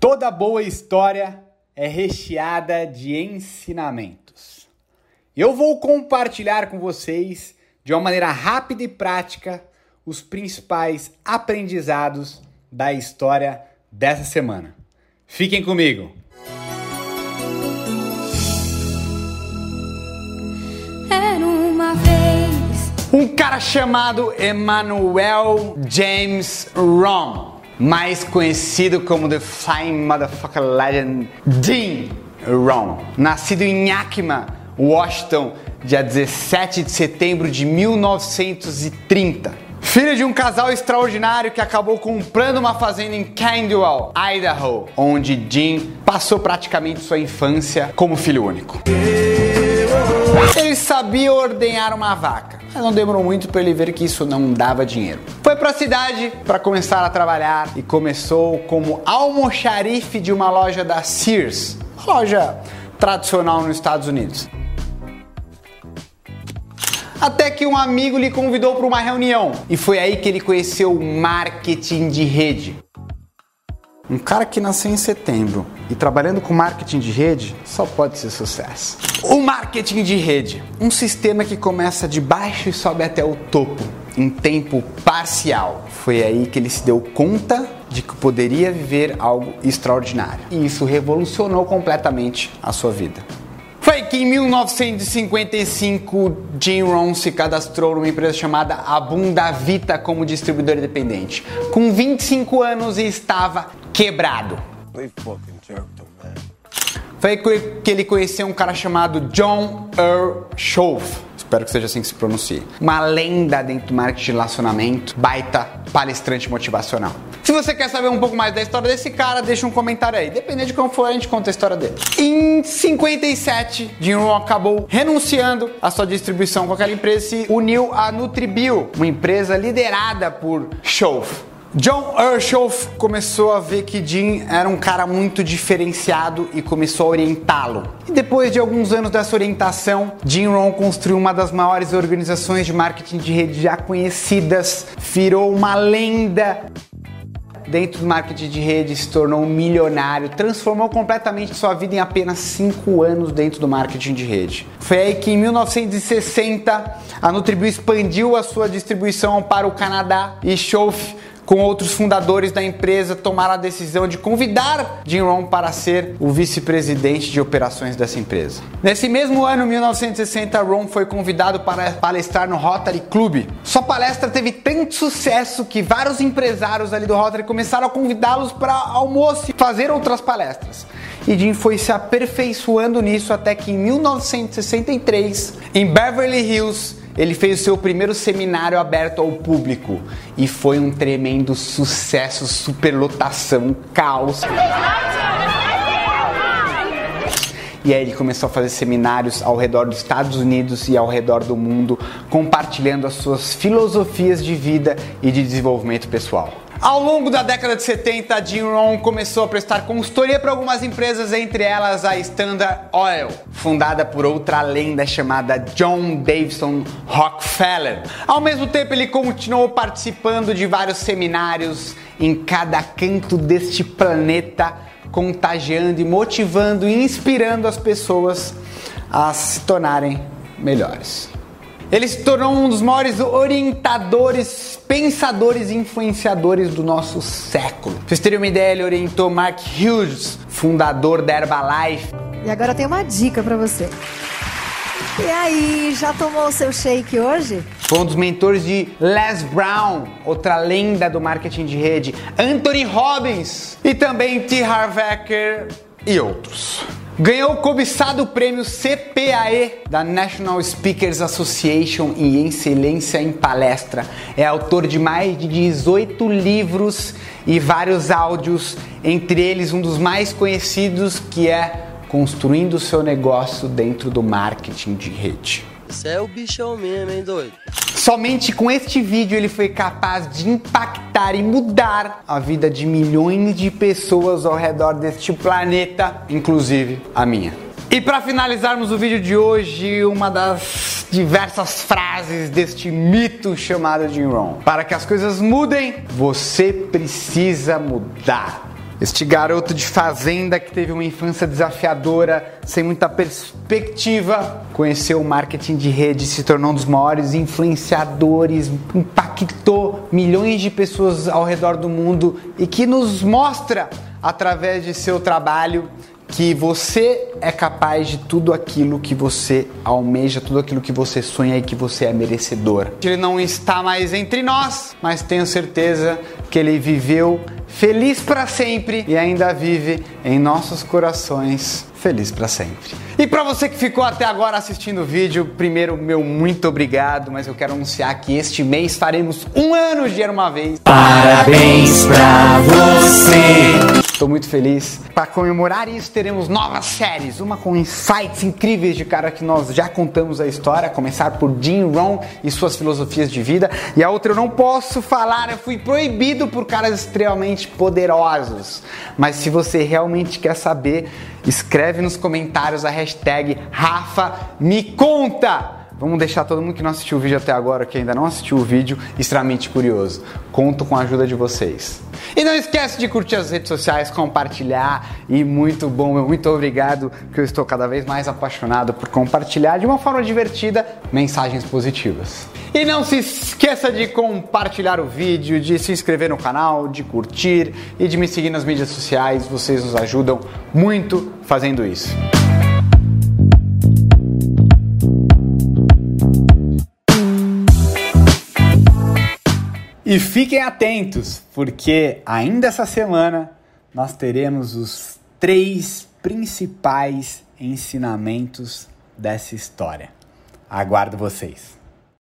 Toda boa história é recheada de ensinamentos. Eu vou compartilhar com vocês, de uma maneira rápida e prática, os principais aprendizados da história dessa semana. Fiquem comigo! Era uma vez. Um cara chamado Emmanuel James Rom mais conhecido como The Flying Motherfucker Legend Dean Ron, nascido em Yakima, Washington, dia 17 de setembro de 1930. Filho de um casal extraordinário que acabou comprando uma fazenda em Candwell, Idaho, onde Dean passou praticamente sua infância como filho único. Ele sabia ordenhar uma vaca, mas não demorou muito para ele ver que isso não dava dinheiro. Foi para a cidade para começar a trabalhar e começou como almoxarife de uma loja da Sears, uma loja tradicional nos Estados Unidos. Até que um amigo lhe convidou para uma reunião e foi aí que ele conheceu o marketing de rede. Um cara que nasceu em setembro e trabalhando com marketing de rede só pode ser sucesso. O marketing de rede, um sistema que começa de baixo e sobe até o topo em tempo parcial. Foi aí que ele se deu conta de que poderia viver algo extraordinário. E isso revolucionou completamente a sua vida. Foi que em 1955 Jim Rohn se cadastrou numa empresa chamada Abunda Vita como distribuidor independente. Com 25 anos e estava quebrado. Foi que ele conheceu um cara chamado John Earl Schoaf espero que seja assim que se pronuncie. Uma lenda dentro do marketing de relacionamento, baita palestrante motivacional. Se você quer saber um pouco mais da história desse cara, deixa um comentário aí. Dependendo de como for, a gente conta a história dele. Em 57, Jim Rohn acabou renunciando à sua distribuição com aquela empresa e se uniu à Nutribio, uma empresa liderada por Schoaf. John Urshoff começou a ver que Jim era um cara muito diferenciado e começou a orientá-lo. E depois de alguns anos dessa orientação, Jim Rohn construiu uma das maiores organizações de marketing de rede já conhecidas, virou uma lenda dentro do marketing de rede, se tornou um milionário, transformou completamente sua vida em apenas 5 anos dentro do marketing de rede. Foi aí que em 1960 a Nutribio expandiu a sua distribuição para o Canadá e Schoaf com outros fundadores da empresa, tomaram a decisão de convidar Jim Rohn para ser o vice-presidente de operações dessa empresa. Nesse mesmo ano, 1960, Rohn foi convidado para palestrar no Rotary Club. Sua palestra teve tanto sucesso que vários empresários ali do Rotary começaram a convidá-los para almoço e fazer outras palestras. E Jim foi se aperfeiçoando nisso até que em 1963, em Beverly Hills, ele fez o seu primeiro seminário aberto ao público e foi um tremendo sucesso, superlotação, caos. E aí ele começou a fazer seminários ao redor dos Estados Unidos e ao redor do mundo, compartilhando as suas filosofias de vida e de desenvolvimento pessoal. Ao longo da década de 70, Jim Rohn começou a prestar consultoria para algumas empresas, entre elas a Standard Oil, fundada por outra lenda chamada John Davidson Rockefeller. Ao mesmo tempo, ele continuou participando de vários seminários em cada canto deste planeta, contagiando e motivando e inspirando as pessoas a se tornarem melhores. Ele se tornou um dos maiores orientadores, pensadores e influenciadores do nosso século. Pra vocês terem uma ideia, ele orientou Mark Hughes, fundador da Herbalife. E agora tem uma dica para você. E aí, já tomou o seu shake hoje? Foi um dos mentores de Les Brown, outra lenda do marketing de rede, Anthony Robbins e também T. Harv Eker e outros. Ganhou o cobiçado prêmio CPAE da National Speakers Association em excelência em palestra. É autor de mais de 18 livros e vários áudios, entre eles um dos mais conhecidos que é Construindo seu negócio dentro do marketing de rede. Você é o bichão mesmo, hein, doido? Somente com este vídeo ele foi capaz de impactar e mudar a vida de milhões de pessoas ao redor deste planeta, inclusive a minha. E para finalizarmos o vídeo de hoje, uma das diversas frases deste mito chamado Jim Rohn. Para que as coisas mudem, você precisa mudar. Este garoto de fazenda que teve uma infância desafiadora, sem muita perspectiva, conheceu o marketing de rede, se tornou um dos maiores influenciadores, impactou milhões de pessoas ao redor do mundo e que nos mostra através de seu trabalho que você é capaz de tudo aquilo que você almeja, tudo aquilo que você sonha e que você é merecedor. Ele não está mais entre nós, mas tenho certeza que ele viveu feliz para sempre e ainda vive em nossos corações feliz para sempre. E para você que ficou até agora assistindo o vídeo, primeiro meu muito obrigado, mas eu quero anunciar que este mês faremos um ano de Era Uma Vez. Parabéns pra você. Estou muito feliz. Para comemorar isso, teremos novas séries. Uma com insights incríveis de cara que nós já contamos a história, a começar por Jim Rohn e suas filosofias de vida. E a outra eu não posso falar, eu fui proibido por caras extremamente poderosos. Mas se você realmente quer saber, escreve nos comentários a hashtag Rafa me conta. Vamos deixar todo mundo que não assistiu o vídeo até agora, que ainda não assistiu o vídeo, extremamente curioso. Conto com a ajuda de vocês. E não esquece de curtir as redes sociais, compartilhar e muito bom, muito obrigado, que eu estou cada vez mais apaixonado por compartilhar de uma forma divertida mensagens positivas. E não se esqueça de compartilhar o vídeo, de se inscrever no canal, de curtir e de me seguir nas mídias sociais. Vocês nos ajudam muito fazendo isso. E fiquem atentos, porque ainda essa semana nós teremos os três principais ensinamentos dessa história. Aguardo vocês.